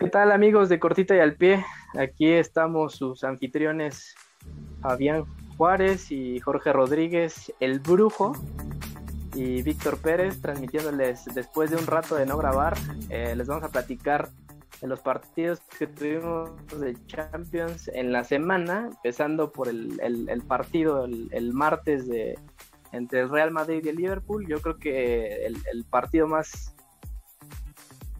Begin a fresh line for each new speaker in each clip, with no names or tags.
¿Qué tal amigos de Cortita y al Pie? Aquí estamos sus anfitriones Fabián Juárez y Jorge Rodríguez, el brujo, y Víctor Pérez, transmitiéndoles después de un rato de no grabar. Eh, les vamos a platicar de los partidos que tuvimos de Champions en la semana, empezando por el, partido el, martes de entre el Real Madrid y el Liverpool. Yo creo que el partido más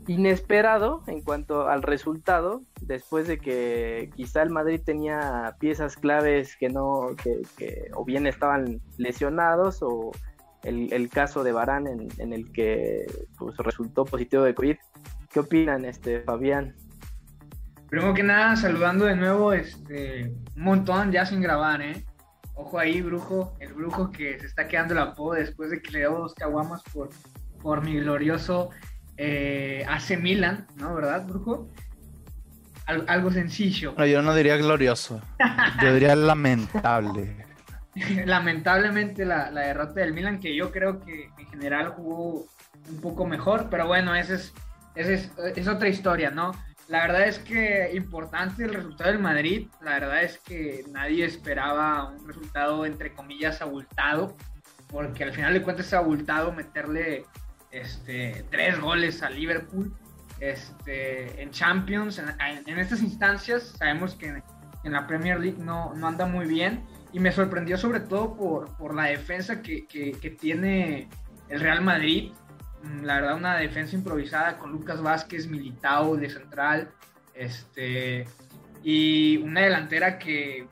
inesperado en cuanto al resultado, después de que quizá el Madrid tenía piezas claves que no, que, o bien estaban lesionados, o el, caso de Barán en, el que pues, resultó positivo de COVID. ¿Qué opinan, este Fabián?
Primero que nada, saludando de nuevo, este, un montón ya sin grabar, ¿eh? Ojo ahí, brujo, el brujo que se está quedando la po después de que le dio dos caguamas por, por mi glorioso eh, AC Milan, ¿no? ¿Verdad, Brujo? algo sencillo.
No, yo no diría glorioso, yo diría lamentable.
Lamentablemente la, derrota del Milan, que yo creo que en general jugó un poco mejor, pero bueno, esa es, es, es otra historia, ¿no? La verdad es que importante el resultado del Madrid, la verdad es que nadie esperaba un resultado entre comillas abultado, porque al final de cuentas es abultado meterle este, tres goles a Liverpool este, en Champions. En, estas instancias sabemos que en, la Premier League no, no, anda muy bien y me sorprendió sobre todo por, por la defensa que, que, tiene el Real Madrid. Mm, la verdad, una defensa improvisada con Lucas Vázquez, Militao de central, este, y una delantera que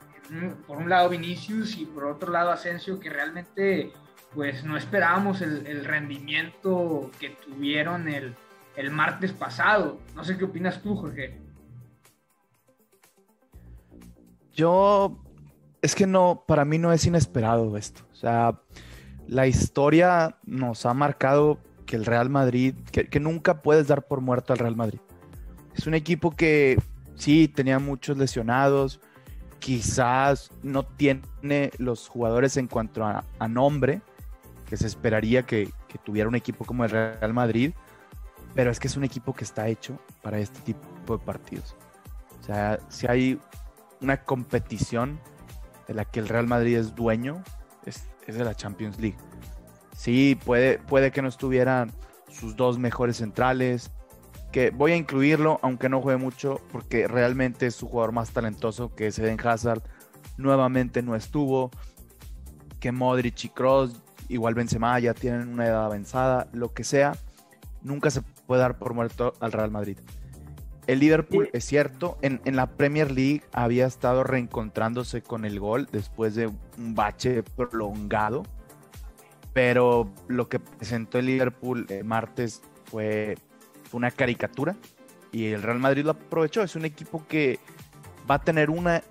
por un lado Vinicius y por otro lado Asensio, que realmente pues no esperábamos el, rendimiento que tuvieron el, martes pasado. No sé qué opinas tú, Jorge.
Yo, es que no, para mí no es inesperado esto. O sea, la historia nos ha marcado que el Real Madrid, que nunca puedes dar por muerto al Real Madrid. Es un equipo que sí tenía muchos lesionados, quizás no tiene los jugadores en cuanto a nombre, que se esperaría que, tuviera un equipo como el Real Madrid, pero es que es un equipo que está hecho para este tipo de partidos. O sea, si hay una competición de la que el Real Madrid es dueño, es, de la Champions League. Sí, puede, puede que no estuvieran sus dos mejores centrales, que voy a incluirlo, aunque no juegue mucho, porque realmente es su jugador más talentoso, que es Eden Hazard, nuevamente no estuvo, que Modric y Kroos igual Benzema ya tienen una edad avanzada, lo que sea, nunca se puede dar por muerto al Real Madrid. El Liverpool, es cierto, en, la Premier League había estado reencontrándose con el gol después de un bache prolongado, pero lo que presentó el Liverpool el martes fue una caricatura y el Real Madrid lo aprovechó. Es un equipo que va a tener una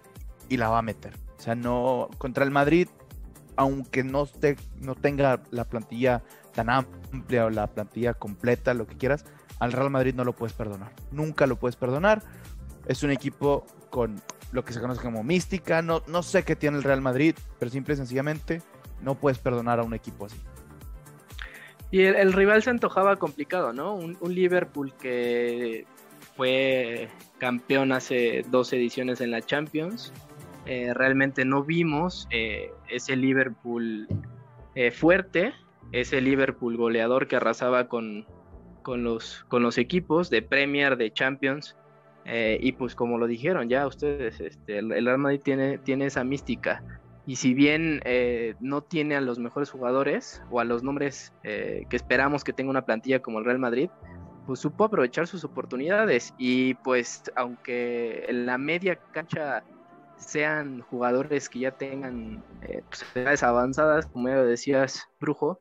y la va a meter. O sea, no contra el Madrid aunque no, esté, no tenga la plantilla tan amplia o la plantilla completa, lo que quieras, al Real Madrid no lo puedes perdonar. Nunca lo puedes perdonar. Es un equipo con lo que se conoce como mística. No, no sé qué tiene el Real Madrid, pero simple y sencillamente no puedes perdonar a un equipo así.
Y el, rival se antojaba complicado, ¿no? Un, Liverpool que fue campeón hace dos ediciones en la Champions, eh, realmente no vimos eh, ese Liverpool eh, fuerte, ese Liverpool goleador que arrasaba con, con, los, con los equipos de Premier, de Champions. y pues como lo dijeron ya ustedes, este, el, Real Madrid tiene, tiene esa mística. Y si bien no tiene a los mejores jugadores o a los nombres que esperamos que tenga una plantilla como el Real Madrid, pues supo aprovechar sus oportunidades. Y pues aunque en la media cancha sean jugadores que ya tengan eh, pues, edades avanzadas, como ya decías, Brujo,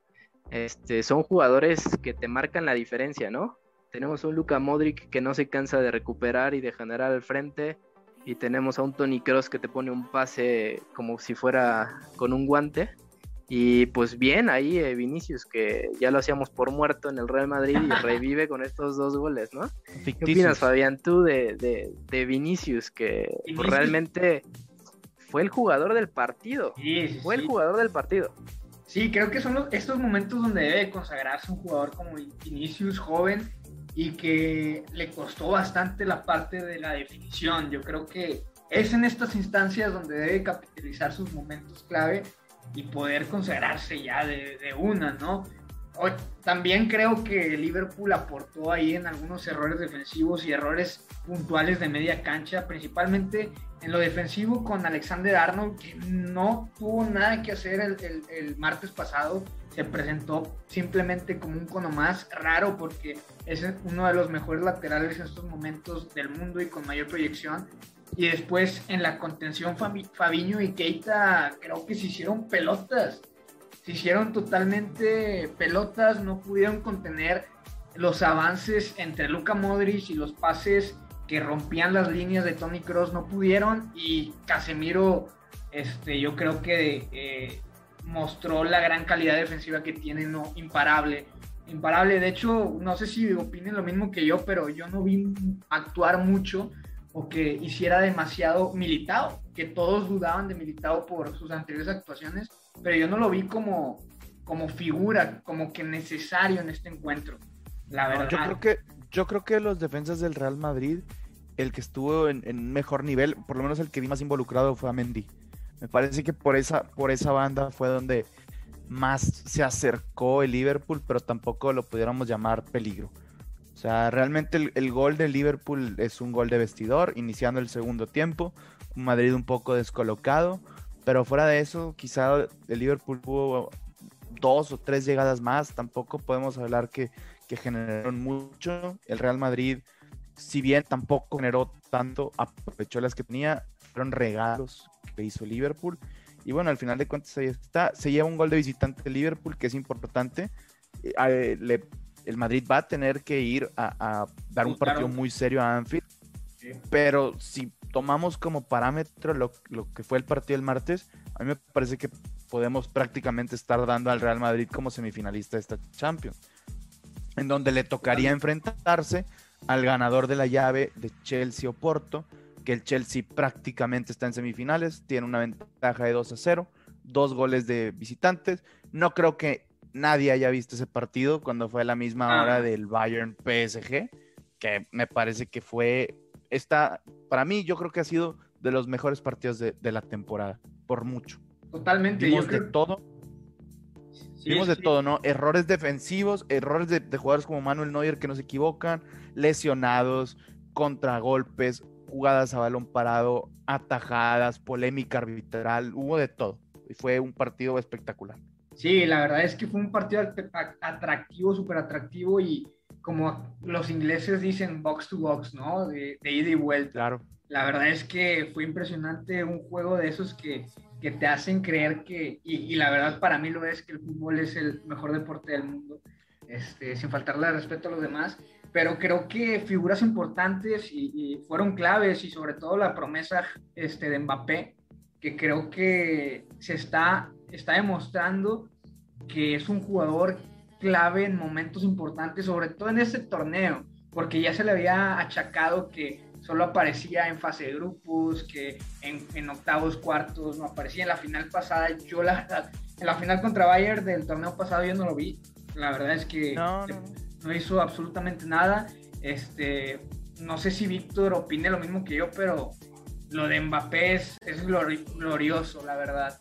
este, son jugadores que te marcan la diferencia, ¿no? Tenemos un Luka Modric que no se cansa de recuperar y de generar al frente, y tenemos a un Tony Cross que te pone un pase como si fuera con un guante. Y pues bien, ahí eh, Vinicius, que ya lo hacíamos por muerto en el Real Madrid y revive con estos dos goles, ¿no? ¿Qué opinas, Fabián, tú de, de, Vinicius, que pues, realmente fue el jugador del partido? Sí, fue el jugador del partido.
Sí, creo que son estos momentos donde debe consagrarse un jugador como Vinicius, joven, y que le costó bastante la parte de la definición. Yo creo que es en estas instancias donde debe capitalizar sus momentos clave y poder consagrarse ya de, de una, ¿no? también creo que Liverpool aportó ahí en algunos errores defensivos y errores puntuales de media cancha, principalmente en lo defensivo con Alexander Arnold, que no tuvo nada que hacer el, martes pasado. Se presentó simplemente como un cono más raro porque es uno de los mejores laterales en estos momentos del mundo y con mayor proyección. Y después en la contención Fabiño y Keita creo que se hicieron pelotas se hicieron totalmente pelotas, no pudieron contener los avances entre Luka Modric y los pases que rompían las líneas de Tony Cross, no pudieron y Casemiro, este, yo creo que eh, mostró la gran calidad defensiva que tiene, no, imparable. Imparable, de hecho, no sé si opinen lo mismo que yo, pero yo no vi actuar mucho o que hiciera demasiado militado, que todos dudaban de militado por sus anteriores actuaciones pero yo no lo vi como, como figura, como que necesario en este encuentro. La verdad.
yo creo que, yo creo que los defensas del Real Madrid, el que estuvo en, en mejor nivel, por lo menos el que vi más involucrado fue a Mendy. Me parece que por esa, por esa banda fue donde más se acercó el Liverpool, pero tampoco lo pudiéramos llamar peligro. O sea, realmente el, el, gol de Liverpool es un gol de vestidor, iniciando el segundo tiempo. Madrid un poco descolocado, pero fuera de eso, quizá el Liverpool tuvo dos o tres llegadas más. Tampoco podemos hablar que, que generaron mucho. El Real Madrid, si bien tampoco generó tanto, aprovechó las que tenía. Fueron regalos que hizo Liverpool. Y bueno, al final de cuentas ahí está. Se lleva un gol de visitante de Liverpool, que es importante. Eh, el Madrid va a tener que ir a, dar un partido muy serio a Anfield. Pero si tomamos como parámetro lo, que fue el partido del martes, a mí me parece que podemos prácticamente estar dando al Real Madrid como semifinalista de esta Champions, en donde le tocaría enfrentarse al ganador de la llave de Chelsea o Porto, que el Chelsea prácticamente está en semifinales, tiene una ventaja de 2 a 0, dos goles de visitantes. No creo que nadie haya visto ese partido cuando fue a la misma hora del Bayern PSG, que me parece que fue esta, para mí, yo creo que ha sido de los mejores partidos de, la temporada, por mucho.
Totalmente.
Vimos de todo. Vimos de todo, ¿no? Errores defensivos, errores de, jugadores como Manuel Neuer que no se equivocan, lesionados, contragolpes, jugadas a balón parado, atajadas, polémica arbitral, hubo de todo. Y fue un partido espectacular.
Sí, la verdad es que fue un partido atractivo, súper atractivo y como los ingleses dicen box to box, ¿no? De, ida y vuelta.
Claro.
La verdad es que fue impresionante un juego de esos que, que te hacen creer que, y, la verdad para mí lo es, que el fútbol es el mejor deporte del mundo, este, sin faltarle respeto a los demás, pero creo que figuras importantes y, fueron claves y sobre todo la promesa este, de Mbappé, que creo que se está, está demostrando que es un jugador clave en momentos importantes, sobre todo en este torneo, porque ya se le había achacado que solo aparecía en fase de grupos, que en, octavos, cuartos, no aparecía en la final pasada. Yo la verdad, en la final contra Bayern del torneo pasado yo no lo vi. La verdad es que no, hizo absolutamente nada. Este, no sé si Víctor opine lo mismo que yo, pero lo de Mbappé es, glorioso, la verdad.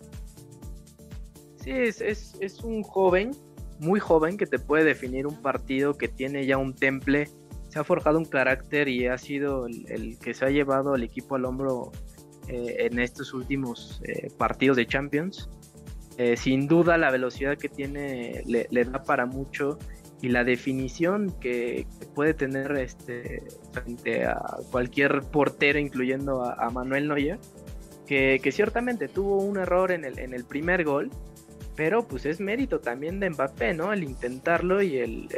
Es, es, es un joven muy joven que te puede definir un partido que tiene ya un temple, se ha forjado un carácter y ha sido el, que se ha llevado al equipo al hombro eh, en estos últimos eh, partidos de Champions. Eh, sin duda la velocidad que tiene le, da para mucho y la definición que, puede tener este, frente a cualquier portero, incluyendo a, Manuel Neuer, que, que, ciertamente tuvo un error en el, en el primer gol, pero pues es mérito también de Mbappé, ¿no? El intentarlo y el,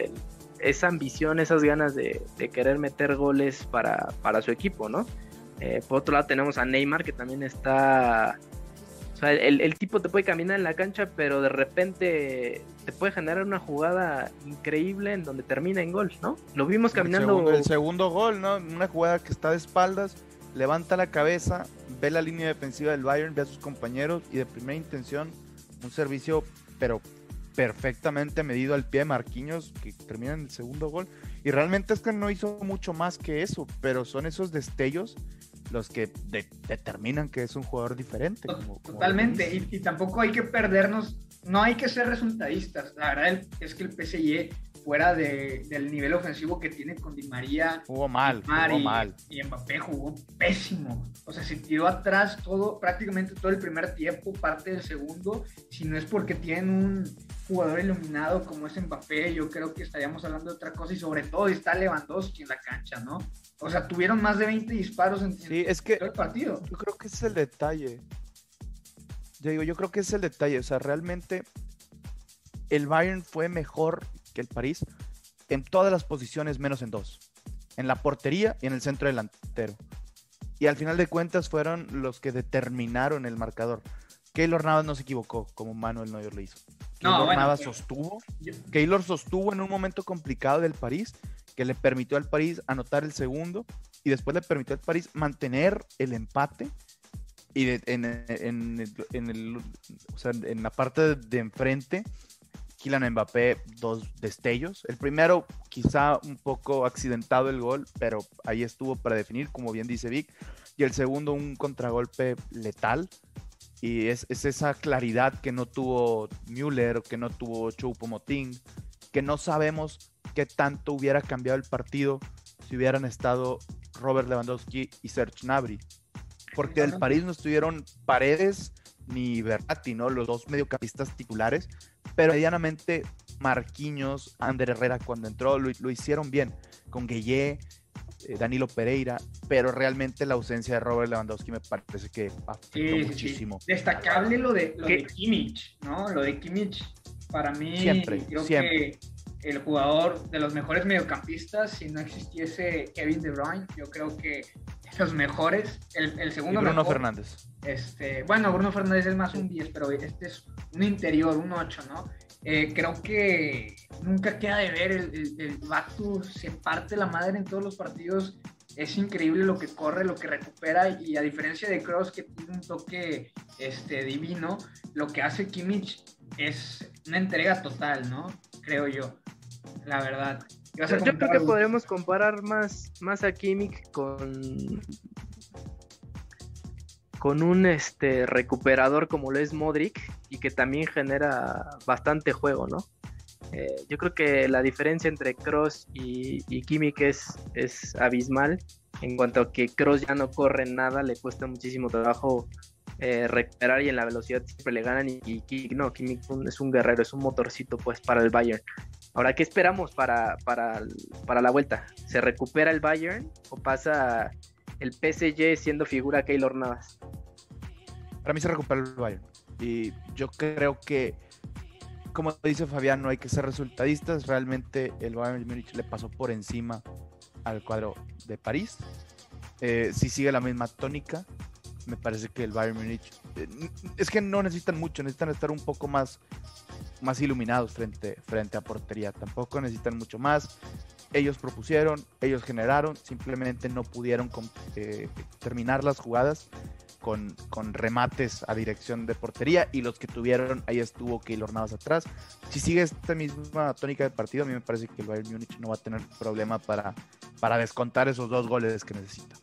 esa ambición, esas ganas de, querer meter goles para, para su equipo, ¿no? Eh, por otro lado tenemos a Neymar que también está... O sea, el, tipo te puede caminar en la cancha, pero de repente te puede generar una jugada increíble en donde termina en gol, ¿no? Lo vimos caminando...
El segundo, el segundo gol, ¿no? Una jugada que está de espaldas, levanta la cabeza, ve la línea defensiva del Bayern, ve a sus compañeros y de primera intención un servicio, pero perfectamente medido al pie de Marquinhos, que termina en el segundo gol. Y realmente es que no hizo mucho más que eso, pero son esos destellos los que determinan que es un jugador diferente.
Totalmente, y, tampoco hay que perdernos, no hay que ser resultadistas. La verdad es que el PSG fuera del nivel ofensivo que tiene con Di María.
Jugó mal, jugó
y,
mal.
Y Mbappé jugó pésimo. O sea, se tiró atrás todo, prácticamente todo el primer tiempo, parte del segundo. Si no es porque tienen un jugador iluminado como es Mbappé, yo creo que estaríamos hablando de otra cosa. Y sobre todo está Lewandowski en la cancha, ¿no? O sea, tuvieron más de 20 disparos en,
sí, es que
todo el partido.
Yo creo que ese es el detalle. Yo digo, yo creo que ese es el detalle. O sea, realmente el Bayern fue mejor el París en todas las posiciones menos en dos, en la portería y en el centro delantero. Y al final de cuentas fueron los que determinaron el marcador. Keylor Navas no se equivocó como Manuel Neuer lo hizo. Keylor Navas sostuvo. Keylor sostuvo en un momento complicado del París que le permitió al París anotar el segundo y después le permitió al París mantener el empate y en, el, en la parte de enfrente Kylian Mbappé dos destellos. El primero, quizá un poco accidentado el gol, pero ahí estuvo para definir, como bien dice Vic. Y el segundo, un contragolpe letal. Y es, esa claridad que no tuvo Müller, que no tuvo Choupo-Moting, que no sabemos qué tanto hubiera cambiado el partido si hubieran estado Robert Lewandowski y Serge Gnabry. Porque del París no estuvieron Paredes ni Berratti, ¿no? Los dos mediocampistas titulares, pero medianamente Marquinhos, Ander Herrera cuando entró lo, hicieron bien, con Gueye, eh, Danilo Pereira, pero realmente la ausencia de Robert Lewandowski me parece que afectó muchísimo.
Destacable lo de, lo de Kimmich, ¿no? Lo de Kimmich, para mí,
siempre, creo siempre.
que el jugador de los mejores mediocampistas, si no existiese Kevin De Bruyne, yo creo que los mejores, el, el segundo
y Bruno Fernández.
Este, bueno, Bruno Fernández es más un 10, pero este es un interior, un 8, ¿no? Eh, creo que nunca queda de ver, el, el, Batu se parte la madre en todos los partidos, es increíble lo que corre, lo que recupera y a diferencia de Cross que tiene un toque este, divino, lo que hace Kimmich es una entrega total, ¿no? Creo yo, la verdad.
Yo creo que podremos comparar más, más a Kimmich con con un este recuperador como lo es Modric y que también genera bastante juego, ¿no? Eh, yo creo que la diferencia entre Cross y, y Kimmich es, es abismal en cuanto a que Cross ya no corre nada, le cuesta muchísimo trabajo eh, recuperar y en la velocidad siempre le ganan y, y no, Kimmich es un guerrero, es un motorcito pues para el Bayern. Ahora, ¿qué esperamos para, para, para la vuelta? ¿Se recupera el Bayern o pasa el PSG siendo figura Keylor Navas?
Para mí se recupera el Bayern. Y yo creo que, como dice Fabián, no hay que ser resultadistas. Realmente el Bayern Múnich le pasó por encima al cuadro de París. Eh, si sigue la misma tónica, me parece que el Bayern Múnich eh, es que no necesitan mucho, necesitan estar un poco más más iluminados frente, frente a portería. Tampoco necesitan mucho más. Ellos propusieron, ellos generaron, simplemente no pudieron eh, terminar las jugadas con, con, remates a dirección de portería y los que tuvieron, ahí estuvo Keylor Navas atrás. Si sigue esta misma tónica de partido, a mí me parece que el Bayern Múnich no va a tener problema para, para descontar esos dos goles que necesita.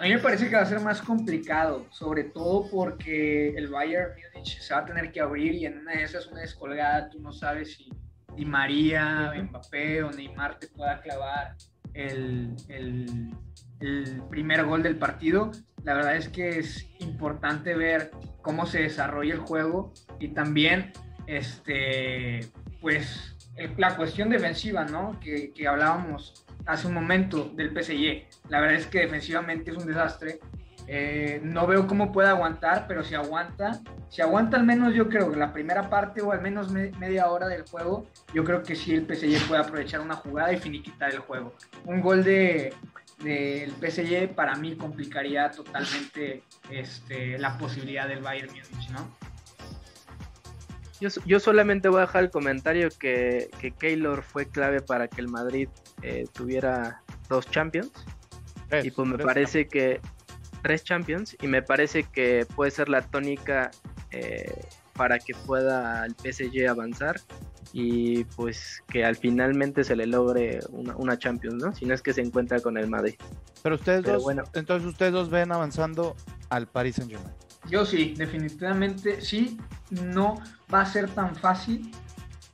A mí me parece que va a ser más complicado, sobre todo porque el Bayern Múnich se va a tener que abrir y en una de esas, una descolgada, tú no sabes si Di María, Mbappé o Neymar te pueda clavar el, el, el primer gol del partido. La verdad es que es importante ver cómo se desarrolla el juego y también, este, pues, la cuestión defensiva, ¿no? Que, que hablábamos hace un momento del PSG. La verdad es que defensivamente es un desastre. Eh, no veo cómo puede aguantar, pero si aguanta, si aguanta al menos yo creo que la primera parte o al menos media hora del juego, yo creo que sí el PSG puede aprovechar una jugada y finiquitar el juego. Un gol de del PSG para mí complicaría totalmente este, la posibilidad del Bayern Múnich, ¿no?
Yo, solamente voy a dejar el comentario que, que Keylor fue clave para que el Madrid eh, tuviera dos Champions. y pues me parece que tres Champions y me parece que puede ser la tónica eh, para que pueda el PSG avanzar y pues que al finalmente se le logre una, Champions, ¿no? Si no es que se encuentra con el Madrid.
Pero ustedes dos, bueno. entonces ustedes dos ven avanzando al Paris Saint Germain.
Yo sí, definitivamente sí, no va a ser tan fácil,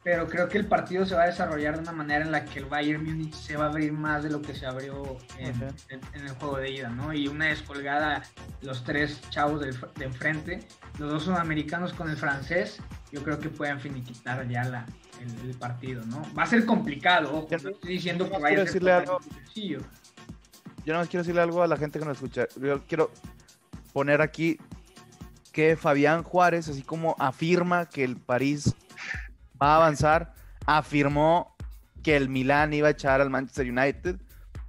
pero creo que el partido se va a desarrollar de una manera en la que el Bayern Múnich se va a abrir más de lo que se abrió en, el juego de ida, ¿no? Y una descolgada, los tres chavos de enfrente, los dos sudamericanos con el francés, yo creo que pueden finiquitar ya la, el, partido, ¿no? Va a ser complicado, no estoy diciendo que vaya a ser algo, sencillo.
Yo no quiero decirle algo a la gente que nos escucha. Yo quiero poner aquí que Fabián Juárez, así como afirma que el París va a avanzar, afirmó que el Milan iba a echar al Manchester United.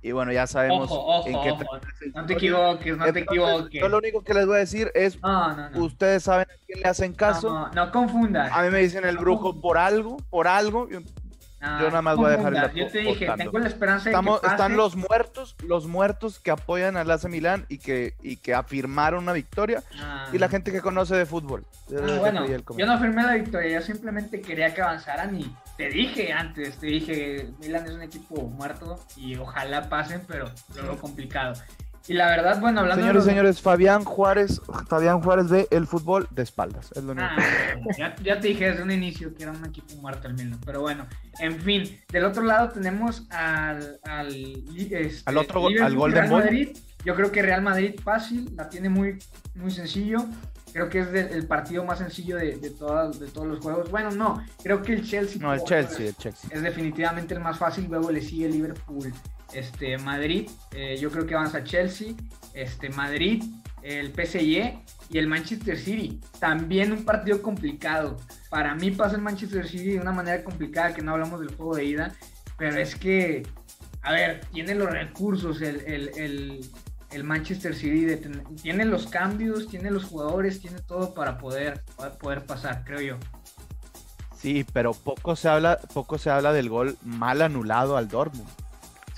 Y bueno, ya sabemos
en qué No te equivoques, no te equivoques.
Yo lo único que les voy a decir es, ustedes saben a quién le hacen caso.
No, no, confundas.
A mí me dicen el brujo por algo, por algo.
Ah, yo nada más voy a dejar el Yo te dije, tengo la esperanza de
que Están los muertos, los muertos que apoyan al AC Milán y que, y que afirmaron una victoria. Ah. Y la gente que conoce de fútbol.
Ah, bueno, yo no afirmé la victoria, yo simplemente quería que avanzaran y te dije antes, te dije, Milán es un equipo muerto y ojalá pasen, pero lo complicado. Y la verdad, bueno, hablando
Señores y señores, Fabián Juárez, Fabián Juárez ve el fútbol de espaldas. Es lo único.
Ah, ya, te dije desde un inicio que era un equipo muerto el Milan. Pero bueno, en fin. Del otro lado tenemos al al,
este, al otro al Golden
Madrid. Yo creo que Real Madrid fácil, la tiene muy, muy sencillo. Creo que es el partido más sencillo de, de, todas, de todos los juegos. Bueno, no, creo que el Chelsea.
No, el Chelsea, el Chelsea.
Es definitivamente el más fácil. Luego le sigue Liverpool este, Madrid, eh, yo creo que avanza Chelsea, este, Madrid, el PSG y el Manchester City. También un partido complicado. Para mí pasa el Manchester City de una manera complicada, que no hablamos del juego de ida, pero es que, a ver, tiene los recursos el, Manchester City, tiene los cambios, tiene los jugadores, tiene todo para poder, poder pasar, creo yo.
Sí, pero poco se habla, poco se habla del gol mal anulado al Dortmund.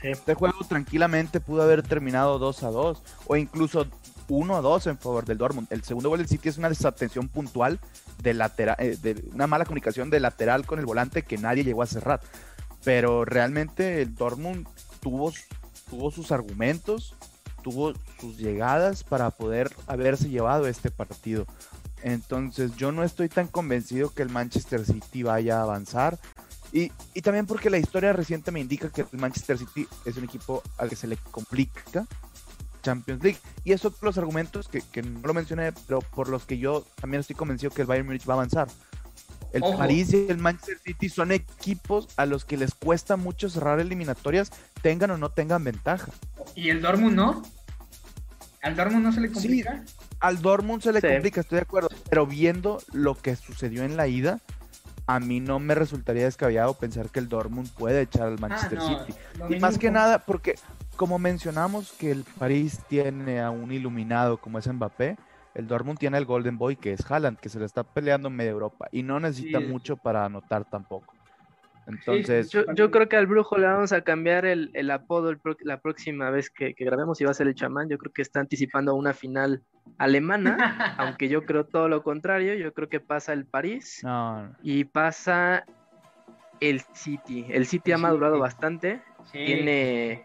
Este juego tranquilamente pudo haber terminado 2 a 2 o incluso 1 a 2 en favor del Dortmund. El segundo gol del City es una desatención puntual de lateral, eh, de una mala comunicación de lateral con el volante que nadie llegó a cerrar. Pero realmente el Dortmund tuvo, tuvo sus argumentos, tuvo sus llegadas para poder haberse llevado este partido. Entonces yo no estoy tan convencido que el Manchester City vaya a avanzar. Y, también porque la historia reciente me indica que el Manchester City es un equipo al que se le complica Champions League. Y esos son los argumentos que, no lo mencioné, pero por los que yo también estoy convencido que el Bayern Munich va a avanzar. El París y el Manchester City son equipos a los que les cuesta mucho cerrar eliminatorias, tengan o no tengan ventaja.
¿Y el Dortmund no? ¿Al Dortmund no se le complica?
al Dortmund se le complica, estoy de acuerdo. Pero viendo lo que sucedió en la ida, a mí no me resultaría descabellado pensar que el Dortmund puede echar al Manchester ah, City. Y más que nada, porque como mencionamos que el París tiene a un iluminado como es Mbappé, el Dortmund tiene el Golden Boy que es Haaland, que se le está peleando en media Europa y no necesita mucho para anotar tampoco. Entonces,
yo, creo que al brujo le vamos a cambiar el, apodo la próxima vez que, grabemos y va a ser el chamán. Yo creo que está anticipando una final alemana, aunque yo creo todo lo contrario. Yo creo que pasa el París y pasa el City. El City ha madurado bastante. Tiene.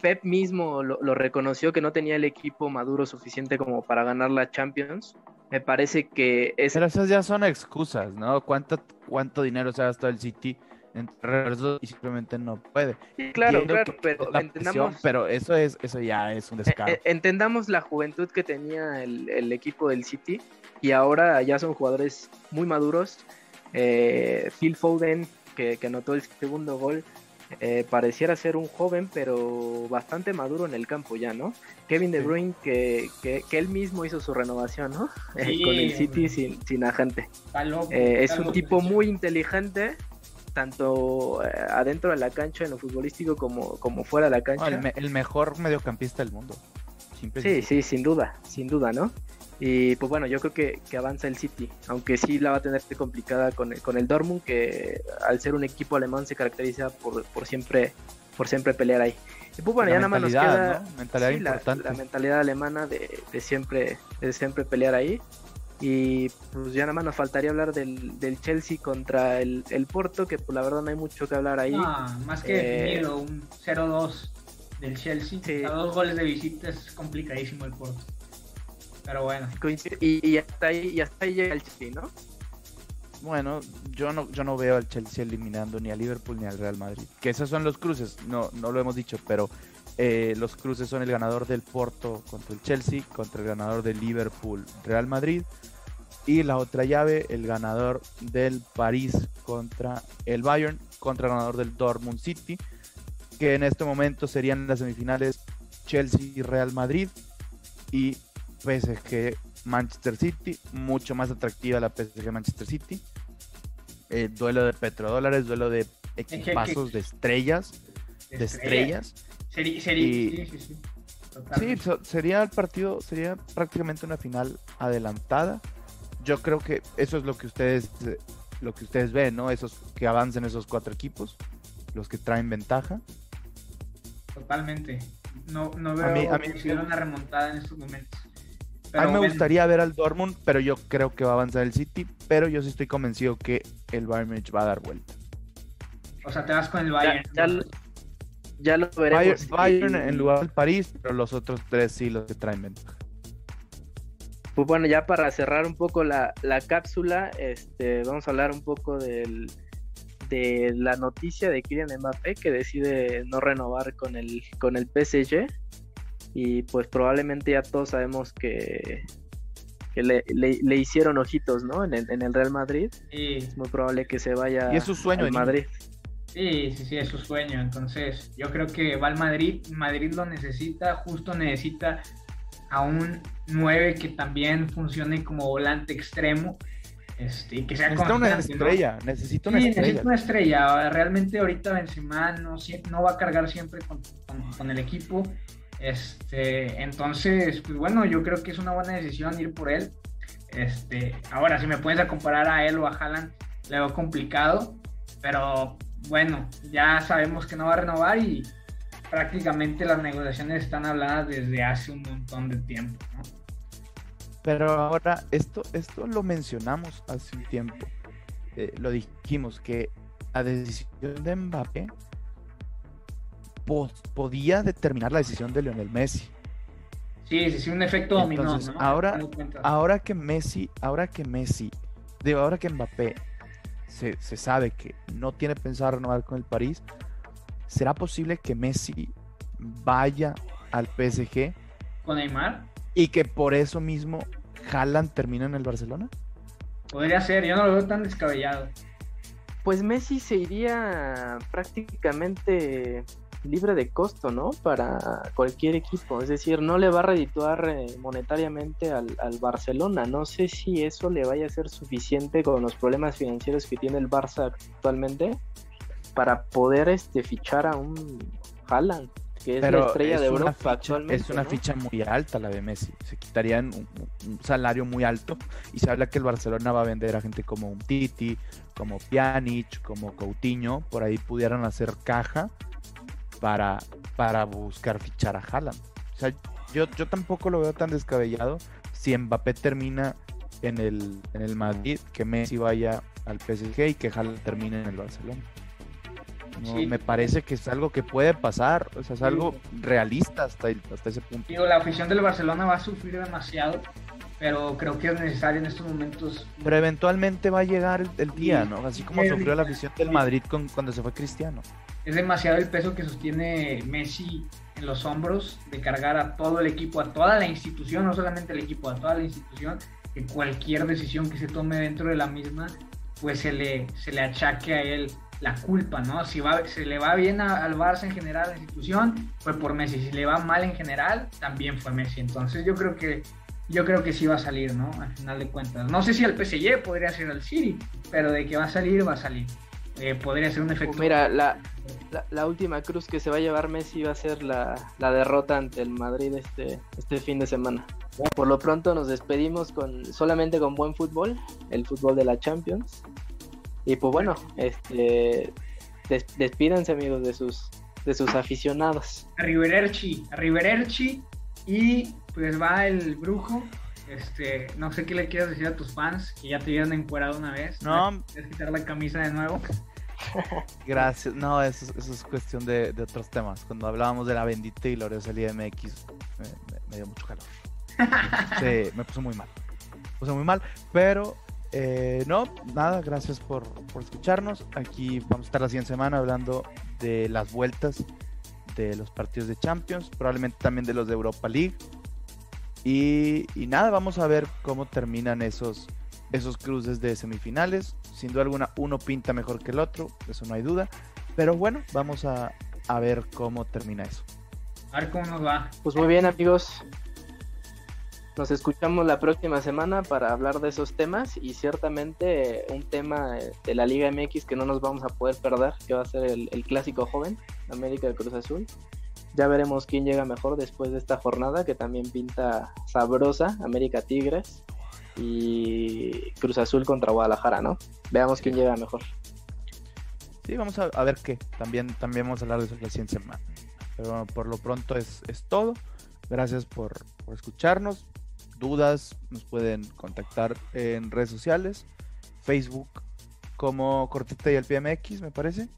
Pep mismo lo, reconoció que no tenía el equipo maduro suficiente como para ganar la Champions. Me parece que es...
Pero esas ya son excusas, ¿no? ¿Cuánto, cuánto dinero se ha gastado el City? Y simplemente no puede.
claro, claro, pero entendamos.
pero eso es, eso ya es un e, descaro. E,
entendamos la juventud que tenía el, equipo del City y ahora ya son jugadores muy maduros. Eh, Phil Foden, que, anotó el segundo gol, eh, pareciera ser un joven, pero bastante maduro en el campo ya, ¿no? Kevin De Bruyne, que, que, él mismo hizo su renovación, ¿no? con el City sin, sin agente. Eh, es un tipo muy inteligente tanto eh, adentro de la cancha en lo futbolístico como, como fuera de la cancha.
el, mejor mediocampista del mundo.
sí, sí, sin duda, sin duda, ¿no? Y pues bueno, yo creo que, que, avanza el City, aunque sí la va a tener complicada con el, con el Dortmund, que al ser un equipo alemán se caracteriza por, por siempre por siempre pelear ahí. Y pues bueno, ya nada más nos queda
mentalidad
la, mentalidad alemana de, de, siempre de siempre pelear ahí. Y pues ya nada más nos faltaría hablar del, del Chelsea contra el, el, Porto, que pues la verdad no hay mucho que hablar ahí.
más que eh, definido, un 0-2 del Chelsea. A dos goles de visita es complicadísimo el Porto. Pero bueno.
Y, y hasta ahí, y hasta ahí llega el Chelsea, ¿no?
Bueno, yo no, yo no veo al Chelsea eliminando ni al Liverpool ni al Real Madrid. Que esos son los cruces, no, no lo hemos dicho, pero eh, los cruces son el ganador del Porto contra el Chelsea, contra el ganador del Liverpool Real Madrid. Y la otra llave, el ganador del París contra el Bayern, contra el ganador del Dortmund City, que en este momento serían las semifinales Chelsea y Real Madrid y PSG Manchester City, mucho más atractiva la PSG Manchester City. Eh, duelo de petrodólares, duelo de equipazos de estrellas, de estrellas.
Sería, sí,
sí, sería el partido, sería prácticamente una final adelantada. Yo creo que eso es lo que ustedes, lo que ustedes ven, ¿no? Esos que avancen esos cuatro equipos, los que traen ventaja.
Totalmente. No, no veo a mí, una remontada en estos momentos
a mí me gustaría ver al Dortmund, pero yo creo que va a avanzar el City, pero yo sí estoy convencido que el Bayern Munich va a dar vuelta.
O sea, te vas con el Bayern.
Ya, lo veremos.
Bayern, en lugar del París, pero los otros tres sí los que traen ventaja.
Pues bueno, ya para cerrar un poco la, cápsula, este, vamos a hablar un poco del, de la noticia de Kylian Mbappé que decide no renovar con el, con el PSG y pues probablemente ya todos sabemos que, le, hicieron ojitos, ¿no? En el, en el Real Madrid.
Sí.
Es muy probable que se vaya
y es su sueño
al Madrid.
Sí, sí, sí, es su sueño. Entonces, yo creo que va al Madrid. Madrid lo necesita, justo necesita a un 9 que también funcione como volante extremo. Este, que sea
necesita una estrella, necesita una estrella.
Necesita una estrella. Realmente ahorita Benzema no, no va a cargar siempre con, con el equipo este, entonces, pues bueno, yo creo que es una buena decisión ir por él. Este, ahora, si me puedes a comparar a él o a Haaland, le veo complicado, pero bueno, ya sabemos que no va a renovar y prácticamente las negociaciones están habladas desde hace un montón de tiempo,
Pero ahora, esto, esto lo mencionamos hace un tiempo. Eh, lo dijimos que a decisión de Mbappé podía determinar la decisión de Lionel Messi.
Sí, sí, sí, un efecto dominó.
Ahora, ahora que Messi, ahora que Messi, digo, ahora que Mbappé se, sabe que no tiene pensado renovar con el París, ¿será posible que Messi vaya al PSG?
¿Con Neymar?
Y que por eso mismo Haaland termine en el Barcelona?
Podría ser, yo no lo veo tan descabellado.
Pues Messi se iría prácticamente libre de costo, ¿no? Para cualquier equipo. Es decir, no le va a redituar eh, monetariamente al, Barcelona. No sé si eso le vaya a ser suficiente con los problemas financieros que tiene el Barça actualmente para poder este, fichar a un Haaland, que es la estrella de Europa actualmente.
Es una ficha muy alta la de Messi. Se quitarían un, un, salario muy alto y se habla que el Barcelona va a vender a gente como un Titi, como Pjanic, como Coutinho. Por ahí pudieran hacer caja para, para buscar fichar a Haaland. O sea, yo, yo tampoco lo veo tan descabellado si Mbappé termina en el, en el Madrid, que Messi vaya al PSG y que Haaland termine en el Barcelona. Me parece que es algo que puede pasar, o sea, es algo realista hasta, hasta ese punto.
Digo, la afición del Barcelona va a sufrir demasiado, pero creo que es necesario en estos momentos.
Pero eventualmente va a llegar el, día, ¿no? Así como sufrió la afición del Madrid con, cuando se fue Cristiano.
Es demasiado el peso que sostiene Messi en los hombros de cargar a todo el equipo, a toda la institución, no solamente el equipo, a toda la institución, que cualquier decisión que se tome dentro de la misma, pues se le, se le achaque a él la culpa, ¿no? Si va, se le va bien al Barça en general, a la institución, fue por Messi. Si le va mal en general, también fue Messi. Entonces yo creo que yo creo que sí va a salir, ¿no? Al final de cuentas. No sé si al PSG podría ser al City, pero de que va a salir, va a salir. Eh, podría ser un efecto.
Mira, la, la, última cruz que se va a llevar Messi va a ser la, derrota ante el Madrid este, este fin de semana. Por lo pronto nos despedimos con solamente con buen fútbol, el fútbol de la Champions. Y pues bueno, este despídanse amigos de sus de sus aficionados.
A Rivererchi, a Rivererchi y pues va el brujo Este, no sé qué le quieres decir a tus fans que ya te vieron encuerado una vez.
No.
¿Quieres quitar la camisa de nuevo?
Gracias. No, eso, eso es cuestión de, de, otros temas. Cuando hablábamos de la bendita y gloriosa Liga MX, me, me, me dio mucho calor. Sí, me puso muy mal. Me puso muy mal, pero eh, no, nada, gracias por, por, escucharnos. Aquí vamos a estar la siguiente semana hablando de las vueltas de los partidos de Champions, probablemente también de los de Europa League. Y, y nada, vamos a ver cómo terminan esos, esos cruces de semifinales. Sin duda alguna, uno pinta mejor que el otro, eso no hay duda. Pero bueno, vamos a, a ver cómo termina eso.
A ver cómo nos va.
Pues muy bien, amigos. Nos escuchamos la próxima semana para hablar de esos temas y ciertamente un tema de la Liga MX que no nos vamos a poder perder, que va a ser el, el clásico joven, América de Cruz Azul. Ya veremos quién llega mejor después de esta jornada que también pinta sabrosa, América Tigres y Cruz Azul contra Guadalajara, ¿no? Veamos quién llega mejor.
Sí, vamos a, a ver qué. También, también vamos a hablar de eso la siguiente semana. Pero bueno, por lo pronto es, es todo. Gracias por, por escucharnos dudas, nos pueden contactar en redes sociales, Facebook como Cortita y el PMX, me parece.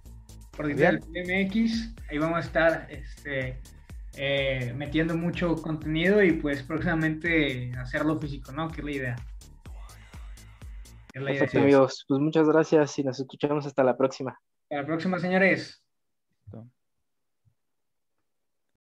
Cortita y el PMX, ahí vamos a estar este, eh, metiendo mucho contenido y pues próximamente hacerlo físico, ¿no? Que es la idea.
Es la Perfecto, idea. amigos. Pues muchas gracias y nos escuchamos hasta la próxima.
Hasta la próxima, señores.